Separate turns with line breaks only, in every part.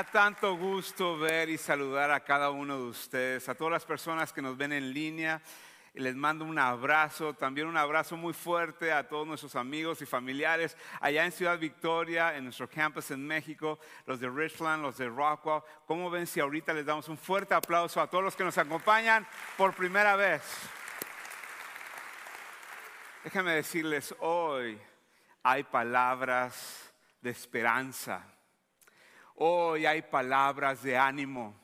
Da tanto gusto ver y saludar a cada uno de ustedes, a todas las personas que nos ven en línea. Les mando un abrazo, también un abrazo muy fuerte a todos nuestros amigos y familiares allá en Ciudad Victoria, en nuestro campus en México, los de Richland, los de Rockwell. ¿Cómo ven si ahorita les damos un fuerte aplauso a todos los que nos acompañan por primera vez? Déjenme decirles, hoy hay palabras de esperanza Hoy hay palabras de ánimo.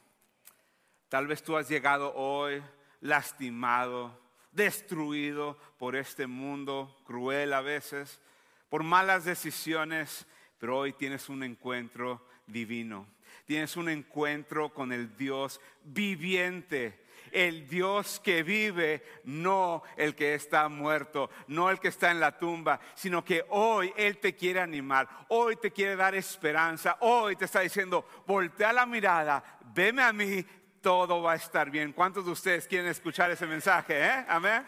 Tal vez tú has llegado hoy lastimado, destruido por este mundo cruel a veces, por malas decisiones, pero hoy tienes un encuentro divino. Tienes un encuentro con el Dios viviente el Dios que vive, no el que está muerto, no el que está en la tumba, sino que hoy Él te quiere animar, hoy te quiere dar esperanza, hoy te está diciendo, voltea la mirada, veme a mí, todo va a estar bien. ¿Cuántos de ustedes quieren escuchar ese mensaje? Eh? Amén.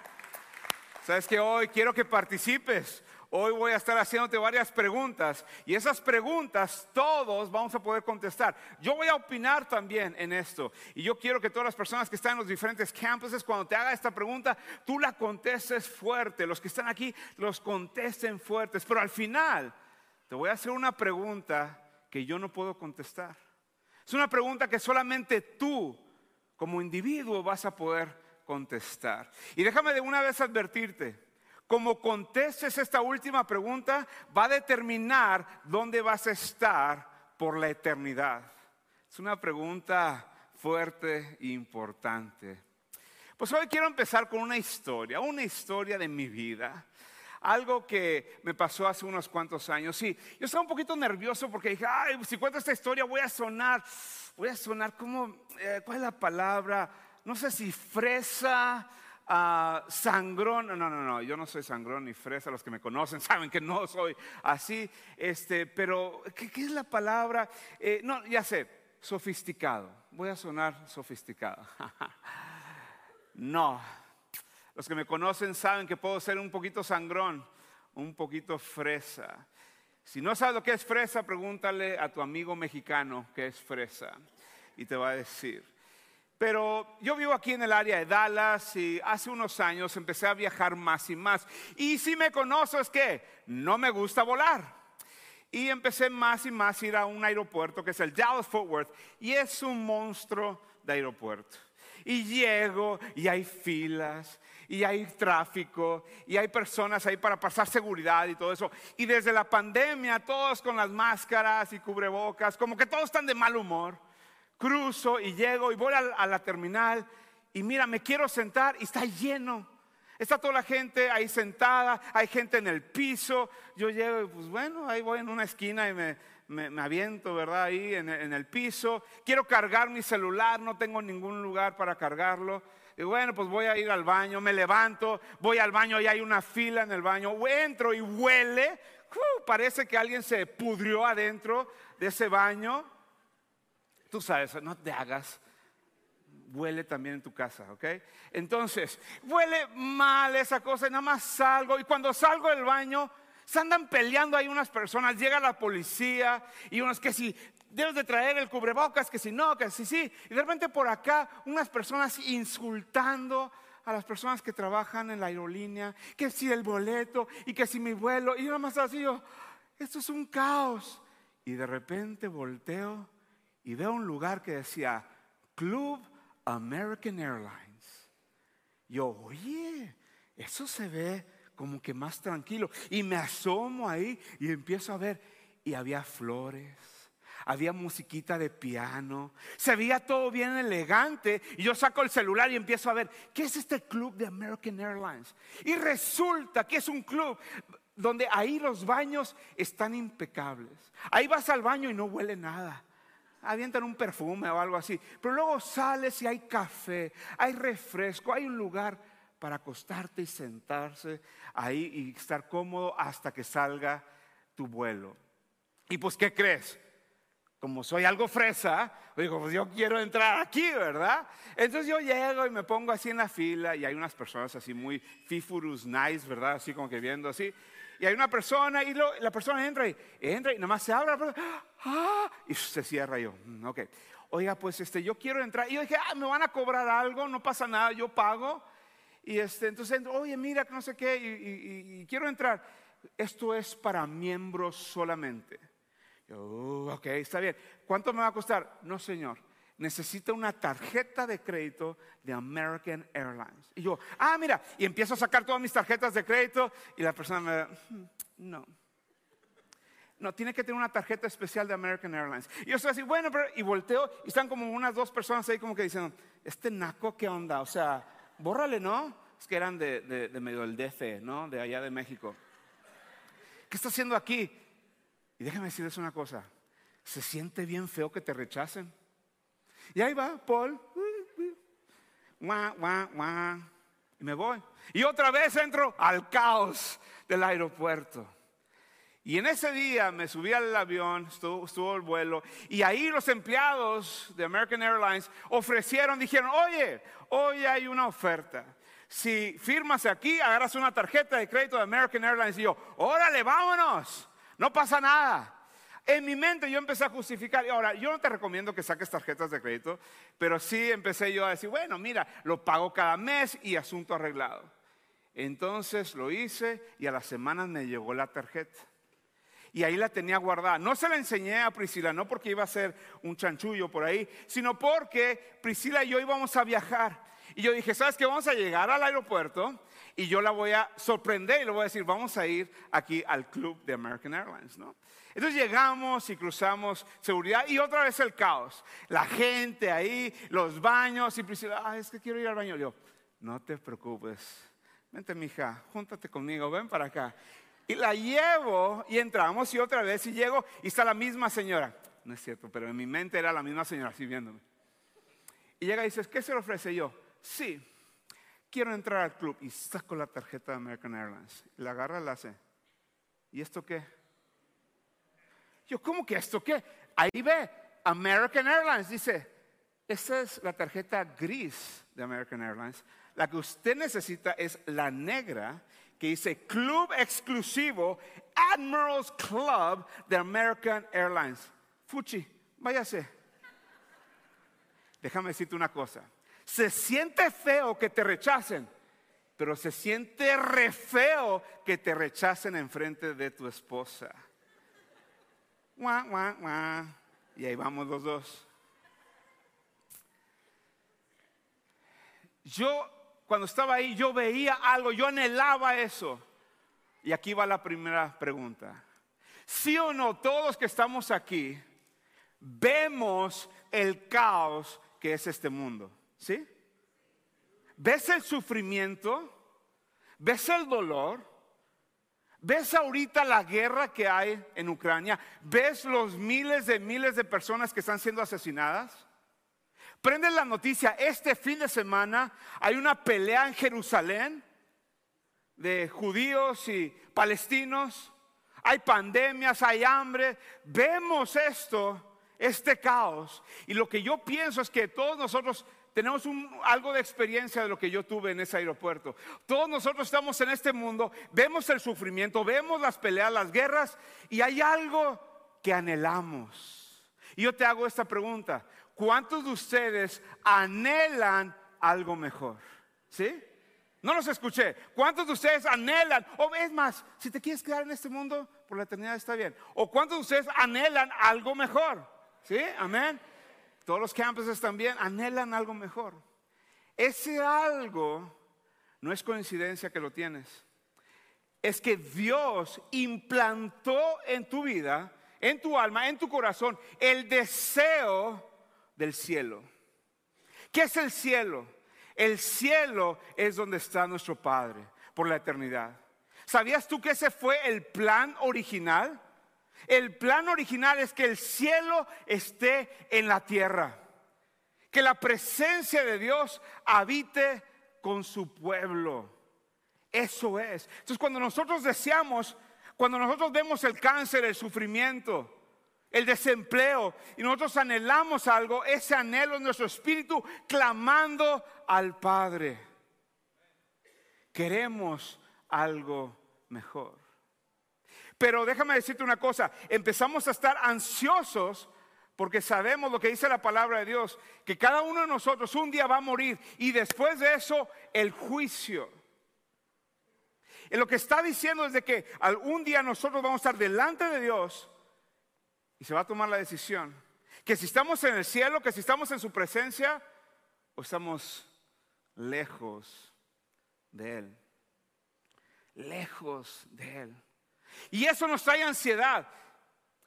Sabes que hoy quiero que participes. Hoy voy a estar haciéndote varias preguntas y esas preguntas todos vamos a poder contestar. Yo voy a opinar también en esto y yo quiero que todas las personas que están en los diferentes campuses, cuando te haga esta pregunta, tú la contestes fuerte. Los que están aquí los contesten fuertes, pero al final te voy a hacer una pregunta que yo no puedo contestar. Es una pregunta que solamente tú como individuo vas a poder contestar. Y déjame de una vez advertirte como contestes esta última pregunta, va a determinar dónde vas a estar por la eternidad. Es una pregunta fuerte e importante. Pues hoy quiero empezar con una historia, una historia de mi vida. Algo que me pasó hace unos cuantos años. Sí, yo estaba un poquito nervioso porque dije, ay, si cuento esta historia voy a sonar, voy a sonar como, eh, ¿cuál es la palabra? No sé si fresa, Ah, sangrón, no, no, no, yo no soy sangrón ni fresa, los que me conocen saben que no soy así, este, pero ¿qué, es la palabra? Eh, no, ya sé, sofisticado, voy a sonar sofisticado. no, los que me conocen saben que puedo ser un poquito sangrón, un poquito fresa. Si no sabes lo que es fresa, pregúntale a tu amigo mexicano qué es fresa y te va a decir. Pero yo vivo aquí en el área de Dallas y hace unos años empecé a viajar más y más. Y si me conoces que no me gusta volar. Y empecé más y más a ir a un aeropuerto que es el Dallas Fort Worth y es un monstruo de aeropuerto. Y llego y hay filas y hay tráfico y hay personas ahí para pasar seguridad y todo eso. Y desde la pandemia todos con las máscaras y cubrebocas, como que todos están de mal humor cruzo y llego y voy a, la terminal y mira, me quiero sentar y está lleno. Está toda la gente ahí sentada, hay gente en el piso. Yo llego y pues bueno, ahí voy en una esquina y me, me, aviento, ¿verdad? Ahí en, en, el piso. Quiero cargar mi celular, no tengo ningún lugar para cargarlo. Y bueno, pues voy a ir al baño, me levanto, voy al baño y hay una fila en el baño. Entro y huele. parece que alguien se pudrió adentro de ese baño. Tú sabes, no te hagas. Huele también en tu casa, ¿ok? Entonces, huele mal esa cosa y nada más salgo. Y cuando salgo del baño, se andan peleando ahí unas personas. Llega la policía y unos que si debes de traer el cubrebocas, que si no, que si sí. Y de repente por acá, unas personas insultando a las personas que trabajan en la aerolínea, que si el boleto y que si mi vuelo. Y yo nada más así, yo, esto es un caos. Y de repente volteo y veo un lugar que decía Club American Airlines. Yo, oye, eso se ve como que más tranquilo. Y me asomo ahí y empiezo a ver. Y había flores, había musiquita de piano, se veía todo bien elegante. Y yo saco el celular y empiezo a ver, ¿qué es este club de American Airlines? Y resulta que es un club donde ahí los baños están impecables. Ahí vas al baño y no huele nada avientan un perfume o algo así. Pero luego sales y hay café, hay refresco, hay un lugar para acostarte y sentarse ahí y estar cómodo hasta que salga tu vuelo. Y pues, ¿qué crees? Como soy algo fresa, digo, pues yo quiero entrar aquí, ¿verdad? Entonces yo llego y me pongo así en la fila y hay unas personas así muy fifurus nice, ¿verdad? Así como que viendo así. Y hay una persona y la persona entra y entra y nada más se abre ¡ah! y se cierra yo. Mm, ok. Oiga, pues este, yo quiero entrar. Y yo dije, ah, me van a cobrar algo, no pasa nada, yo pago. Y este, entonces, oye, mira, no sé qué, y, quiero entrar. Esto es para miembros solamente. Yo, oh, ok, está bien. ¿Cuánto me va a costar? No, señor necesita una tarjeta de crédito de American Airlines. Y yo, ah, mira, y empiezo a sacar todas mis tarjetas de crédito y la persona me, hmm, no. No, tiene que tener una tarjeta especial de American Airlines. Y yo estoy así, bueno, pero, y volteo y están como unas dos personas ahí como que dicen, este naco, ¿qué onda? O sea, bórrale, ¿no? Es que eran de, de medio del DF, ¿no? De allá de México. ¿Qué está haciendo aquí? Y déjame decirles una cosa, se siente bien feo que te rechacen. Y ahí va Paul. Y me voy. Y otra vez entro al caos del aeropuerto. Y en ese día me subí al avión, estuvo, estuvo, el vuelo, y ahí los empleados de American Airlines ofrecieron, dijeron, oye, hoy hay una oferta. Si firmas aquí, agarras una tarjeta de crédito de American Airlines y yo, órale, vámonos, no pasa nada. En mi mente yo empecé a justificar. Y ahora, yo no te recomiendo que saques tarjetas de crédito, pero sí empecé yo a decir, bueno, mira, lo pago cada mes y asunto arreglado. Entonces lo hice y a las semanas me llegó la tarjeta. Y ahí la tenía guardada. No se la enseñé a Priscila, no porque iba a ser un chanchullo por ahí, sino porque Priscila y yo íbamos a viajar. Y yo dije, ¿sabes qué? Vamos a llegar al aeropuerto y yo la voy a sorprender y le voy a decir, vamos a ir aquí al club de American Airlines, ¿no? Entonces llegamos y cruzamos seguridad y otra vez el caos. La gente ahí, los baños y Priscila, ah, es que quiero ir al baño. Yo, no te preocupes, vente mija, júntate conmigo, ven para acá. Y la llevo y entramos y otra vez y llego y está la misma señora. No es cierto, pero en mi mente era la misma señora así viéndome. Y llega y dice, ¿qué se le ofrece yo? Sí, quiero entrar al club y saco la tarjeta de American Airlines. La agarra, la hace. ¿Y esto qué? Yo, ¿cómo que esto qué? Ahí ve, American Airlines dice, esta es la tarjeta gris de American Airlines. La que usted necesita es la negra que dice Club Exclusivo Admirals Club de American Airlines. Fuchi, váyase. Déjame decirte una cosa. Se siente feo que te rechacen, pero se siente re feo que te rechacen en frente de tu esposa. Y ahí vamos los dos. Yo, cuando estaba ahí, yo veía algo, yo anhelaba eso. Y aquí va la primera pregunta. ¿Sí o no, todos que estamos aquí, vemos el caos que es este mundo? ¿Sí? ¿Ves el sufrimiento? ¿Ves el dolor? ¿Ves ahorita la guerra que hay en Ucrania? ¿Ves los miles de miles de personas que están siendo asesinadas? Prende la noticia, este fin de semana hay una pelea en Jerusalén de judíos y palestinos. Hay pandemias, hay hambre. Vemos esto, este caos. Y lo que yo pienso es que todos nosotros tenemos algo de experiencia de lo que yo tuve en ese aeropuerto. Todos nosotros estamos en este mundo, vemos el sufrimiento, vemos las peleas, las guerras, y hay algo que anhelamos. Y yo te hago esta pregunta, ¿cuántos de ustedes anhelan algo mejor? ¿Sí? No los escuché. ¿Cuántos de ustedes anhelan? O es más, si te quieres quedar en este mundo por la eternidad está bien. ¿O cuántos de ustedes anhelan algo mejor? ¿Sí? Amén. Todos los campuses también anhelan algo mejor. Ese algo no es coincidencia que lo tienes. Es que Dios implantó en tu vida, en tu alma, en tu corazón, el deseo del cielo. ¿Qué es el cielo? El cielo es donde está nuestro Padre por la eternidad. ¿Sabías tú que ese fue el plan original? El plan original es que el cielo esté en la tierra. Que la presencia de Dios habite con su pueblo. Eso es. Entonces cuando nosotros deseamos, cuando nosotros vemos el cáncer, el sufrimiento, el desempleo y nosotros anhelamos algo, ese anhelo en nuestro espíritu clamando al Padre. Queremos algo mejor. Pero déjame decirte una cosa, empezamos a estar ansiosos porque sabemos lo que dice la palabra de Dios, que cada uno de nosotros un día va a morir y después de eso el juicio. Y lo que está diciendo es de que algún día nosotros vamos a estar delante de Dios y se va a tomar la decisión. Que si estamos en el cielo, que si estamos en su presencia o estamos lejos de Él. Lejos de Él. Y eso nos trae ansiedad.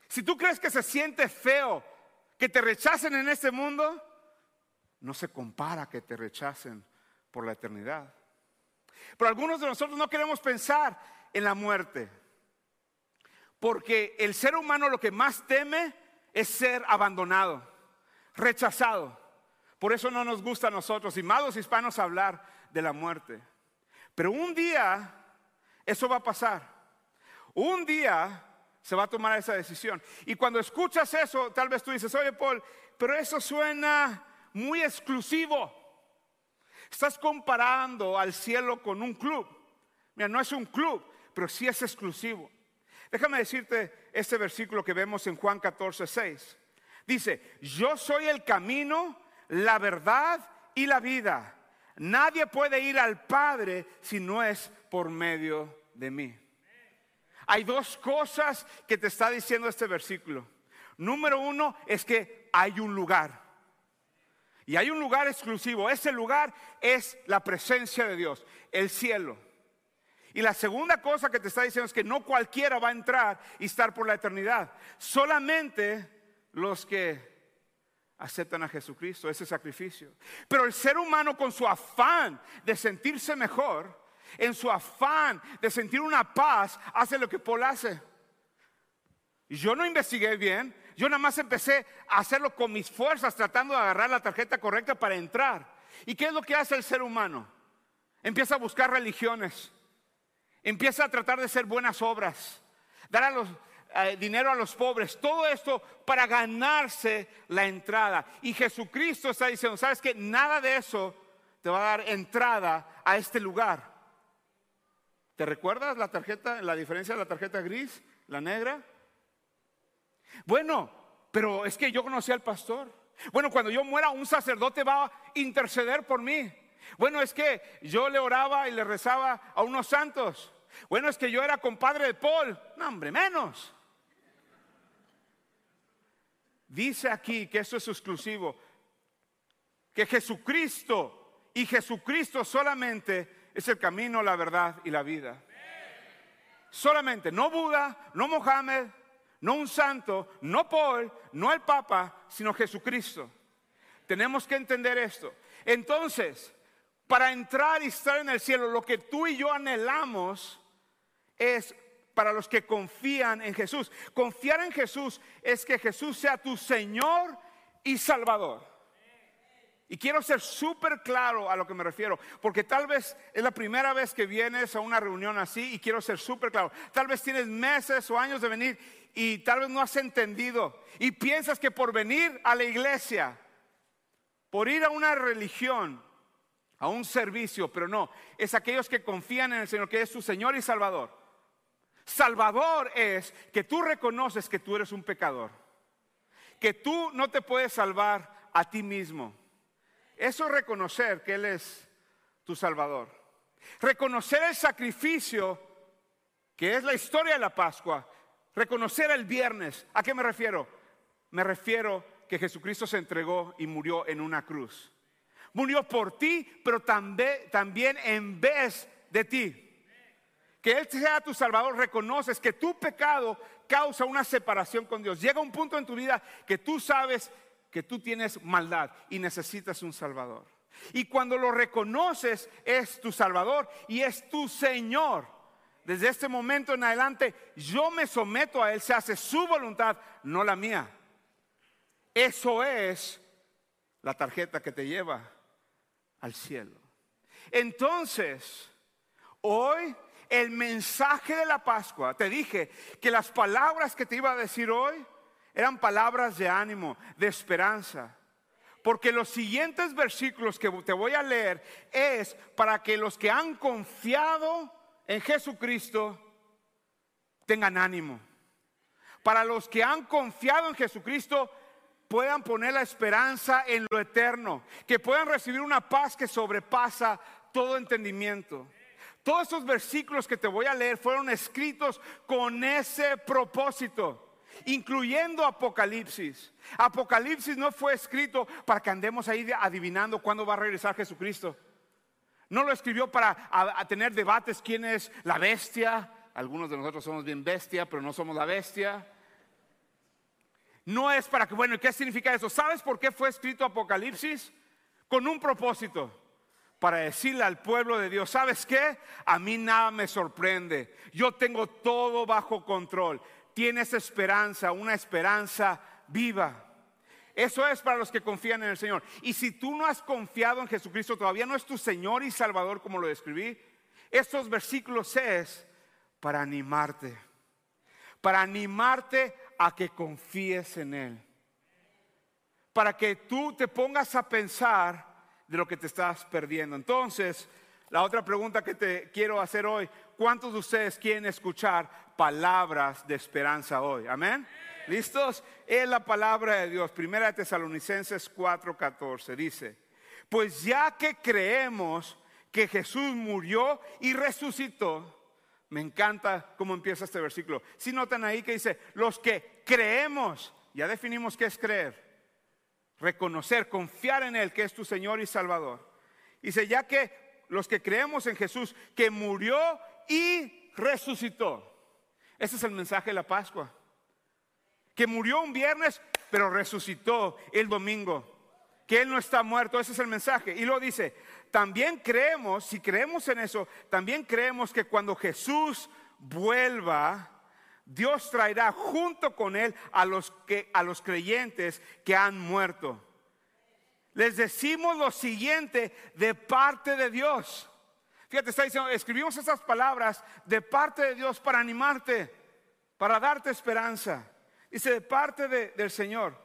Si tú crees que se siente feo que te rechacen en este mundo, no se compara que te rechacen por la eternidad. Pero algunos de nosotros no queremos pensar en la muerte, porque el ser humano lo que más teme es ser abandonado, rechazado. Por eso no nos gusta a nosotros, y más hispanos, hablar de la muerte. Pero un día eso va a pasar. Un día se va a tomar esa decisión. Y cuando escuchas eso, tal vez tú dices, oye Paul, pero eso suena muy exclusivo. Estás comparando al cielo con un club. Mira, no es un club, pero sí es exclusivo. Déjame decirte este versículo que vemos en Juan 14, 6. Dice, yo soy el camino, la verdad y la vida. Nadie puede ir al Padre si no es por medio de mí. Hay dos cosas que te está diciendo este versículo. Número uno es que hay un lugar. Y hay un lugar exclusivo. Ese lugar es la presencia de Dios, el cielo. Y la segunda cosa que te está diciendo es que no cualquiera va a entrar y estar por la eternidad. Solamente los que aceptan a Jesucristo, ese sacrificio. Pero el ser humano con su afán de sentirse mejor, en su afán de sentir una paz, hace lo que Paul hace. Yo no investigué bien, yo nada más empecé a hacerlo con mis fuerzas, tratando de agarrar la tarjeta correcta para entrar. ¿Y qué es lo que hace el ser humano? Empieza a buscar religiones, empieza a tratar de hacer buenas obras, dar eh, dinero a los pobres, todo esto para ganarse la entrada. Y Jesucristo está diciendo, ¿sabes que Nada de eso te va a dar entrada a este lugar. ¿Te recuerdas la tarjeta, la diferencia de la tarjeta gris, la negra? Bueno, pero es que yo conocí al pastor. Bueno, cuando yo muera, un sacerdote va a interceder por mí. Bueno, es que yo le oraba y le rezaba a unos santos. Bueno, es que yo era compadre de Paul. No, hombre, menos. Dice aquí que eso es exclusivo. Que Jesucristo y Jesucristo solamente es el camino, la verdad y la vida. Solamente, no Buda, no Mohammed, no un santo, no Paul, no el Papa, sino Jesucristo. Tenemos que entender esto. Entonces, para entrar y estar en el cielo, lo que tú y yo anhelamos es para los que confían en Jesús. Confiar en Jesús es que Jesús sea tu Señor y Salvador. Y quiero ser súper claro a lo que me refiero, porque tal vez es la primera vez que vienes a una reunión así y quiero ser súper claro. Tal vez tienes meses o años de venir y tal vez no has entendido y piensas que por venir a la iglesia, por ir a una religión, a un servicio, pero no, es aquellos que confían en el Señor, que es su Señor y Salvador. Salvador es que tú reconoces que tú eres un pecador, que tú no te puedes salvar a ti mismo eso es reconocer que Él es tu Salvador. Reconocer el sacrificio, que es la historia de la Pascua. Reconocer el viernes. ¿A qué me refiero? Me refiero que Jesucristo se entregó y murió en una cruz. Murió por ti, pero también, en vez de ti. Que Él sea tu Salvador, reconoces que tu pecado causa una separación con Dios. Llega un punto en tu vida que tú sabes que tú tienes maldad y necesitas un Salvador. Y cuando lo reconoces es tu Salvador y es tu Señor. Desde este momento en adelante yo me someto a Él, se hace su voluntad, no la mía. Eso es la tarjeta que te lleva al cielo. Entonces, hoy el mensaje de la Pascua, te dije que las palabras que te iba a decir hoy eran palabras de ánimo, de esperanza. Porque los siguientes versículos que te voy a leer es para que los que han confiado en Jesucristo tengan ánimo. Para los que han confiado en Jesucristo, puedan poner la esperanza en lo eterno, que puedan recibir una paz que sobrepasa todo entendimiento. Todos esos versículos que te voy a leer fueron escritos con ese propósito, incluyendo Apocalipsis. Apocalipsis no fue escrito para que andemos ahí adivinando cuándo va a regresar Jesucristo. No lo escribió para tener debates quién es la bestia. Algunos de nosotros somos bien bestia, pero no somos la bestia. No es para que, bueno, ¿qué significa eso? ¿Sabes por qué fue escrito Apocalipsis? Con un propósito para decirle al pueblo de Dios, ¿sabes qué? A mí nada me sorprende. Yo tengo todo bajo control. Tienes esperanza, una esperanza viva. Eso es para los que confían en el Señor. Y si tú no has confiado en Jesucristo, todavía no es tu Señor y Salvador como lo describí, estos versículos es para animarte. Para animarte a que confíes en Él. Para que tú te pongas a pensar de lo que te estás perdiendo. Entonces, la otra pregunta que te quiero hacer hoy, ¿cuántos de ustedes quieren escuchar palabras de esperanza hoy? Amén. ¿Listos? Es la palabra de Dios. Primera de Tesalonicenses 4:14 dice, pues ya que creemos que Jesús murió y resucitó, me encanta cómo empieza este versículo. Si notan ahí que dice, los que creemos, ya definimos qué es creer reconocer, confiar en Él, que es tu Señor y Salvador. Dice, ya que los que creemos en Jesús, que murió y resucitó. Ese es el mensaje de la Pascua. Que murió un viernes, pero resucitó el domingo. Que Él no está muerto, ese es el mensaje. Y lo dice, también creemos, si creemos en eso, también creemos que cuando Jesús vuelva, Dios traerá junto con él a los, que, a los creyentes que han muerto. Les decimos lo siguiente de parte de Dios. Fíjate, está diciendo, escribimos esas palabras de parte de Dios para animarte, para darte esperanza. Dice, de parte del Señor.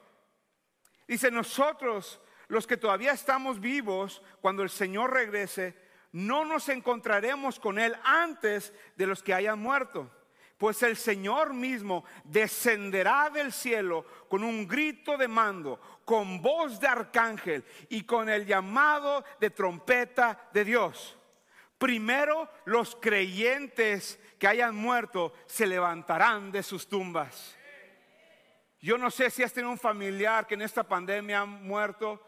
Dice, nosotros, los que todavía estamos vivos, cuando el Señor regrese, no nos encontraremos con Él antes de los que hayan muerto. Pues el Señor mismo descenderá del cielo con un grito de mando, con voz de arcángel y con el llamado de trompeta de Dios. Primero los creyentes que hayan muerto se levantarán de sus tumbas. Yo no sé si has tenido un familiar que en esta pandemia ha muerto,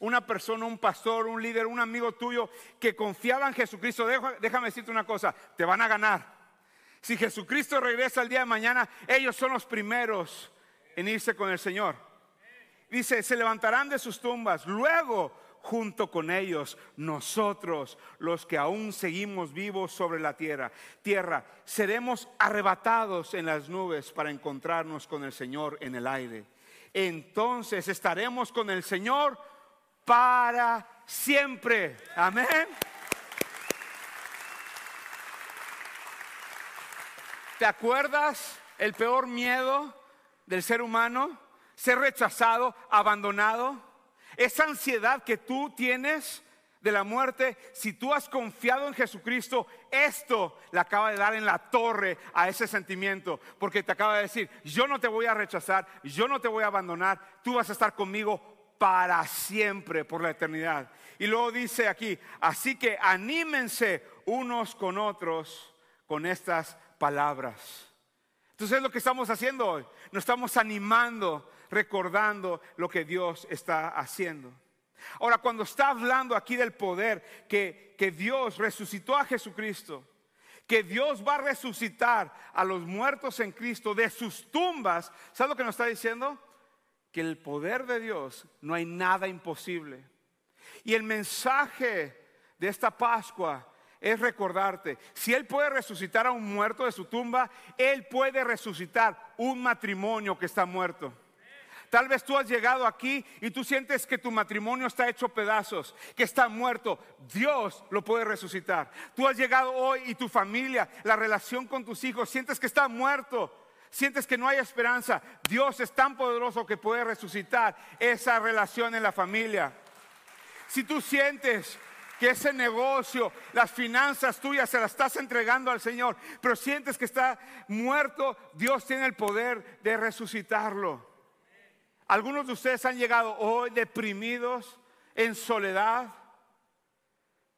una persona, un pastor, un líder, un amigo tuyo que confiaba en Jesucristo. Déjame decirte una cosa, te van a ganar. Si Jesucristo regresa el día de mañana, ellos son los primeros en irse con el Señor. Dice, se levantarán de sus tumbas. Luego, junto con ellos, nosotros, los que aún seguimos vivos sobre la tierra, tierra, seremos arrebatados en las nubes para encontrarnos con el Señor en el aire. Entonces estaremos con el Señor para siempre. Amén. ¿Te acuerdas el peor miedo del ser humano? Ser rechazado, abandonado. Esa ansiedad que tú tienes de la muerte, si tú has confiado en Jesucristo, esto le acaba de dar en la torre a ese sentimiento, porque te acaba de decir, yo no te voy a rechazar, yo no te voy a abandonar, tú vas a estar conmigo para siempre, por la eternidad. Y luego dice aquí, así que anímense unos con otros con estas palabras. Entonces es lo que estamos haciendo hoy. Nos estamos animando, recordando lo que Dios está haciendo. Ahora, cuando está hablando aquí del poder que, que Dios resucitó a Jesucristo, que Dios va a resucitar a los muertos en Cristo de sus tumbas, ¿sabes lo que nos está diciendo? Que el poder de Dios no hay nada imposible. Y el mensaje de esta Pascua es recordarte, si Él puede resucitar a un muerto de su tumba, Él puede resucitar un matrimonio que está muerto. Tal vez tú has llegado aquí y tú sientes que tu matrimonio está hecho pedazos, que está muerto. Dios lo puede resucitar. Tú has llegado hoy y tu familia, la relación con tus hijos, sientes que está muerto. Sientes que no hay esperanza. Dios es tan poderoso que puede resucitar esa relación en la familia. Si tú sientes que ese negocio, las finanzas tuyas se las estás entregando al Señor, pero sientes que está muerto, Dios tiene el poder de resucitarlo. Algunos de ustedes han llegado hoy deprimidos, en soledad,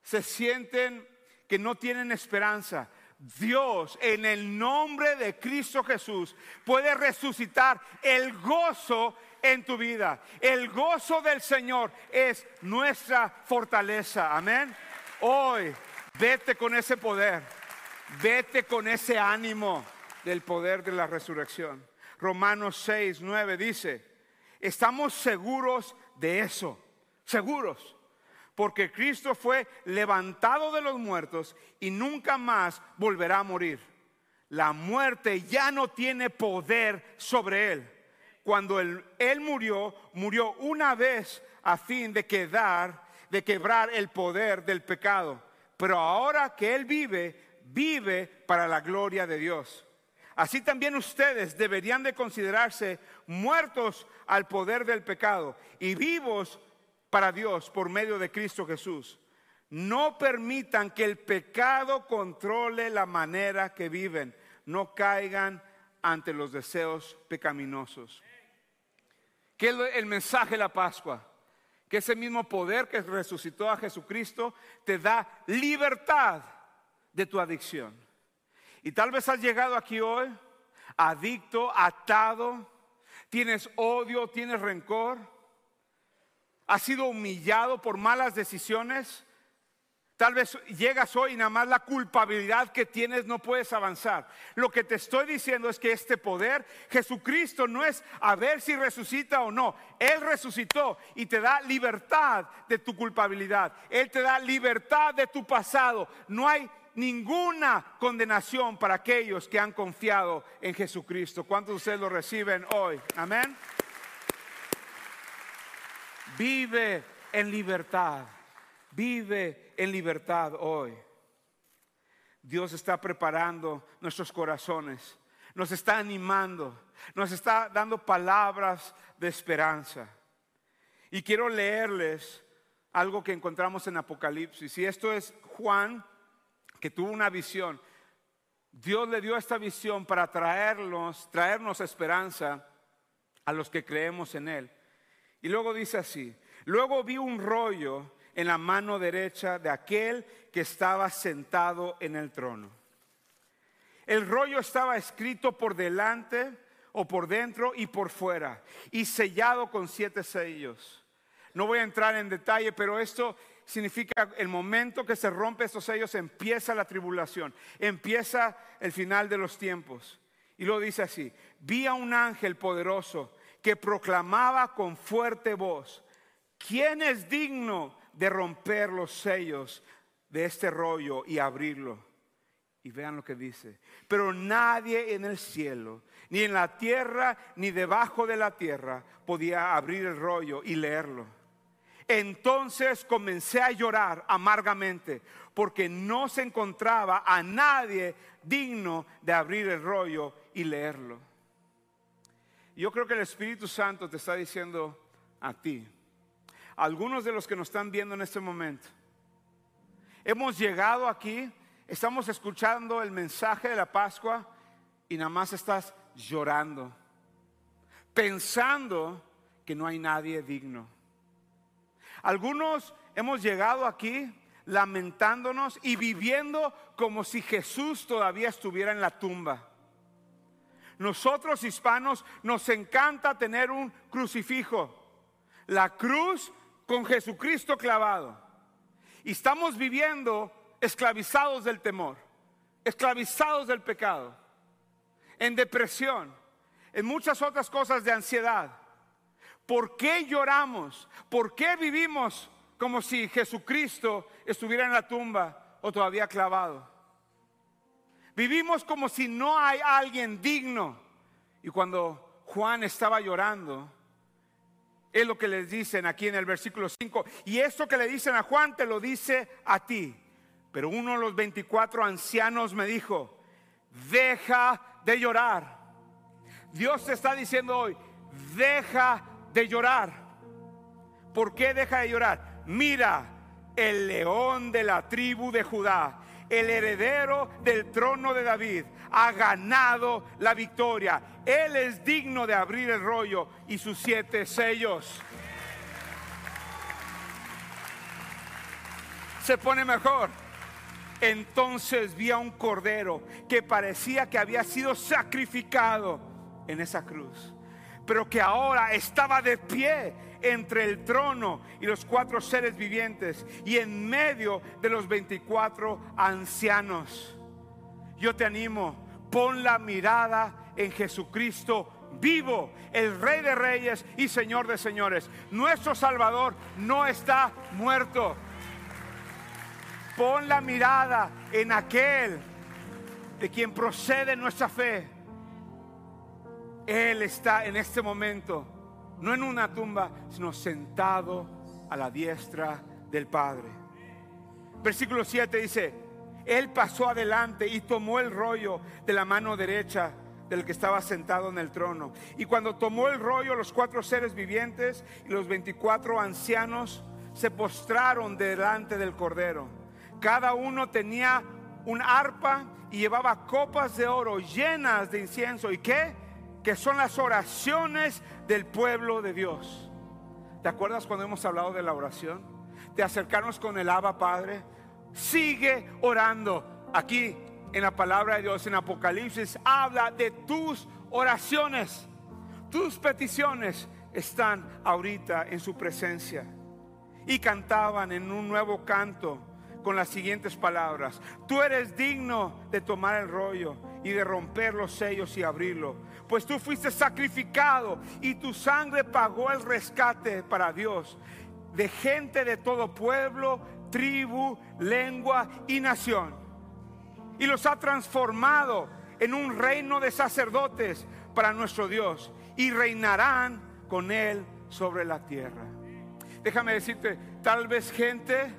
se sienten que no tienen esperanza. Dios en el nombre de Cristo Jesús puede resucitar el gozo en tu vida. El gozo del Señor es nuestra fortaleza. Amén. Hoy vete con ese poder. Vete con ese ánimo del poder de la resurrección. Romanos 6, 9 dice, estamos seguros de eso, seguros porque Cristo fue levantado de los muertos y nunca más volverá a morir. La muerte ya no tiene poder sobre él. Cuando él, murió, murió una vez a fin de quedar, de quebrar el poder del pecado. Pero ahora que él vive, vive para la gloria de Dios. Así también ustedes deberían de considerarse muertos al poder del pecado y vivos para Dios por medio de Cristo Jesús. No permitan que el pecado controle la manera que viven. No caigan ante los deseos pecaminosos. ¿Qué es el mensaje de la Pascua? Que ese mismo poder que resucitó a Jesucristo te da libertad de tu adicción. Y tal vez has llegado aquí hoy adicto, atado, tienes odio, tienes rencor has sido humillado por malas decisiones. Tal vez llegas hoy y nada más la culpabilidad que tienes no puedes avanzar. Lo que te estoy diciendo es que este poder, Jesucristo, no es a ver si resucita o no. Él resucitó y te da libertad de tu culpabilidad. Él te da libertad de tu pasado. No hay ninguna condenación para aquellos que han confiado en Jesucristo. ¿Cuántos de ustedes lo reciben hoy? Amén. Vive en libertad. Vive en libertad hoy. Dios está preparando nuestros corazones. Nos está animando. Nos está dando palabras de esperanza. Y quiero leerles algo que encontramos en Apocalipsis. Y esto es Juan, que tuvo una visión. Dios le dio esta visión para traernos, traernos esperanza a los que creemos en Él. Y luego dice así, luego vi un rollo en la mano derecha de aquel que estaba sentado en el trono. El rollo estaba escrito por delante o por dentro y por fuera y sellado con siete sellos. No voy a entrar en detalle, pero esto significa el momento que se rompe estos sellos empieza la tribulación, empieza el final de los tiempos. Y lo dice así, vi a un ángel poderoso que proclamaba con fuerte voz, ¿quién es digno de romper los sellos de este rollo y abrirlo? Y vean lo que dice. Pero nadie en el cielo, ni en la tierra, ni debajo de la tierra podía abrir el rollo y leerlo. Entonces comencé a llorar amargamente porque no se encontraba a nadie digno de abrir el rollo y leerlo. Yo creo que el Espíritu Santo te está diciendo a ti, algunos de los que nos están viendo en este momento, hemos llegado aquí, estamos escuchando el mensaje de la Pascua y nada más estás llorando, pensando que no hay nadie digno. Algunos hemos llegado aquí lamentándonos y viviendo como si Jesús todavía estuviera en la tumba. Nosotros hispanos nos encanta tener un crucifijo, la cruz con Jesucristo clavado. Y estamos viviendo esclavizados del temor, esclavizados del pecado, en depresión, en muchas otras cosas de ansiedad. ¿Por qué lloramos? ¿Por qué vivimos como si Jesucristo estuviera en la tumba o todavía clavado? Vivimos como si no hay alguien digno. Y cuando Juan estaba llorando, es lo que les dicen aquí en el versículo 5. Y eso que le dicen a Juan te lo dice a ti. Pero uno de los 24 ancianos me dijo, deja de llorar. Dios te está diciendo hoy, deja de llorar. ¿Por qué deja de llorar? Mira, el león de la tribu de Judá, el heredero del trono de David, ha ganado la victoria. Él es digno de abrir el rollo y sus siete sellos. Se pone mejor. Entonces vi a un cordero que parecía que había sido sacrificado en esa cruz, pero que ahora estaba de pie entre el trono y los cuatro seres vivientes y en medio de los 24 ancianos. Yo te animo, pon la mirada en Jesucristo vivo, el Rey de Reyes y Señor de Señores. Nuestro Salvador no está muerto. Pon la mirada en aquel de quien procede nuestra fe. Él está en este momento no en una tumba, sino sentado a la diestra del Padre. Versículo 7 dice, Él pasó adelante y tomó el rollo de la mano derecha del que estaba sentado en el trono. Y cuando tomó el rollo, los cuatro seres vivientes y los veinticuatro ancianos se postraron delante del Cordero. Cada uno tenía un arpa y llevaba copas de oro llenas de incienso. ¿Y qué? Que son las oraciones del pueblo de Dios. ¿Te acuerdas cuando hemos hablado de la oración? De acercarnos con el Abba Padre. Sigue orando. Aquí en la palabra de Dios, en Apocalipsis, habla de tus oraciones. Tus peticiones están ahorita en su presencia. Y cantaban en un nuevo canto con las siguientes palabras. Tú eres digno de tomar el rollo y de romper los sellos y abrirlo pues tú fuiste sacrificado y tu sangre pagó el rescate para Dios de gente de todo pueblo, tribu, lengua y nación. Y los ha transformado en un reino de sacerdotes para nuestro Dios y reinarán con Él sobre la tierra. Déjame decirte, tal vez gente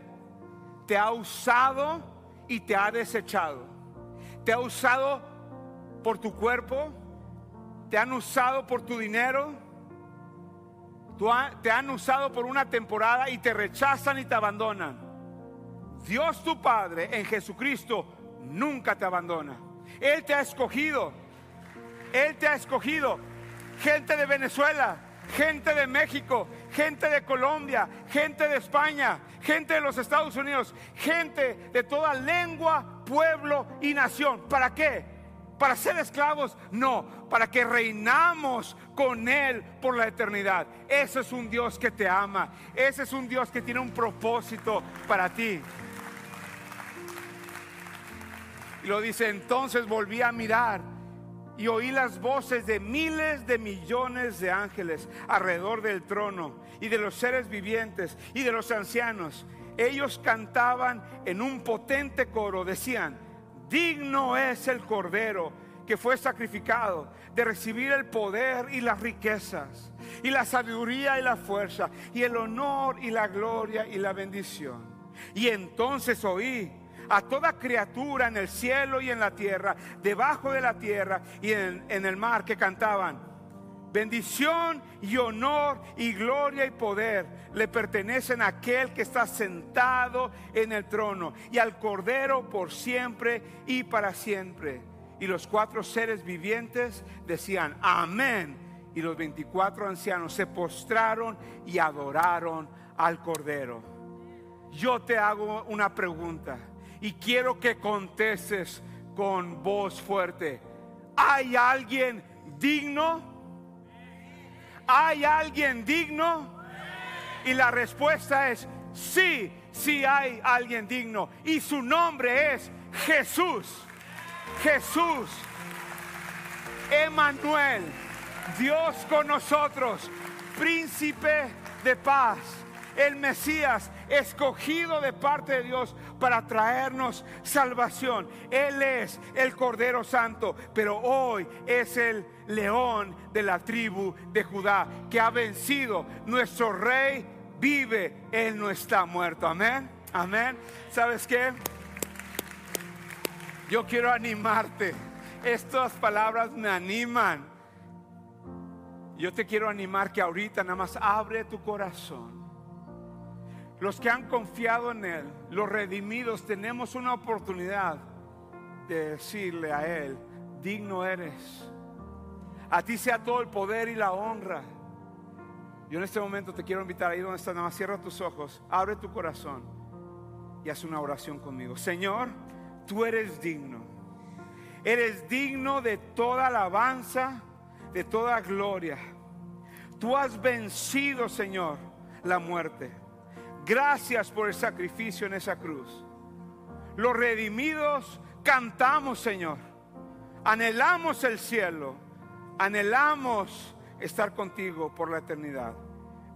te ha usado y te ha desechado. Te ha usado por tu cuerpo, te han usado por tu dinero, te han usado por una temporada y te rechazan y te abandonan. Dios tu Padre en Jesucristo nunca te abandona. Él te ha escogido. Él te ha escogido. Gente de Venezuela, gente de México, gente de Colombia, gente de España, gente de los Estados Unidos, gente de toda lengua, pueblo y nación. ¿Para qué? para ser esclavos, no, para que reinamos con Él por la eternidad. Ese es un Dios que te ama, ese es un Dios que tiene un propósito para ti. Y lo dice, entonces volví a mirar y oí las voces de miles de millones de ángeles alrededor del trono y de los seres vivientes y de los ancianos. Ellos cantaban en un potente coro, decían, Digno es el Cordero que fue sacrificado de recibir el poder y las riquezas, y la sabiduría y la fuerza, y el honor y la gloria y la bendición. Y entonces oí a toda criatura en el cielo y en la tierra, debajo de la tierra y en, en el mar que cantaban Bendición y honor y gloria y poder le pertenecen a aquel que está sentado en el trono y al Cordero por siempre y para siempre. Y los cuatro seres vivientes decían, amén. Y los veinticuatro ancianos se postraron y adoraron al Cordero. Yo te hago una pregunta y quiero que contestes con voz fuerte. ¿Hay alguien digno? ¿Hay alguien digno? Y la respuesta es sí, sí hay alguien digno. Y su nombre es Jesús. Jesús. Emanuel. Dios con nosotros. Príncipe de paz. El Mesías escogido de parte de Dios para traernos salvación. Él es el Cordero Santo, pero hoy es el león de la tribu de Judá que ha vencido. Nuestro rey vive, Él no está muerto. Amén, amén. ¿Sabes qué? Yo quiero animarte. Estas palabras me animan. Yo te quiero animar que ahorita nada más abre tu corazón los que han confiado en Él, los redimidos, tenemos una oportunidad de decirle a Él, digno eres. A ti sea todo el poder y la honra. Yo en este momento te quiero invitar ahí donde estás, nada más cierra tus ojos, abre tu corazón y haz una oración conmigo. Señor, tú eres digno. Eres digno de toda alabanza, de toda gloria. Tú has vencido, Señor, la muerte. Gracias por el sacrificio en esa cruz. Los redimidos cantamos, Señor. Anhelamos el cielo. Anhelamos estar contigo por la eternidad.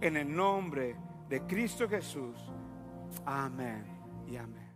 En el nombre de Cristo Jesús. Amén y amén.